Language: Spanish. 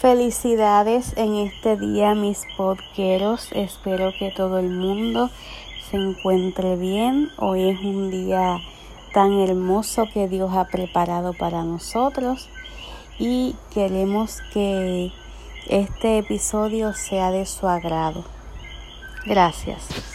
Felicidades en este día, mis podqueros. Espero que todo el mundo se encuentre bien. Hoy es un día tan hermoso que Dios ha preparado para nosotros y queremos que este episodio sea de su agrado. Gracias.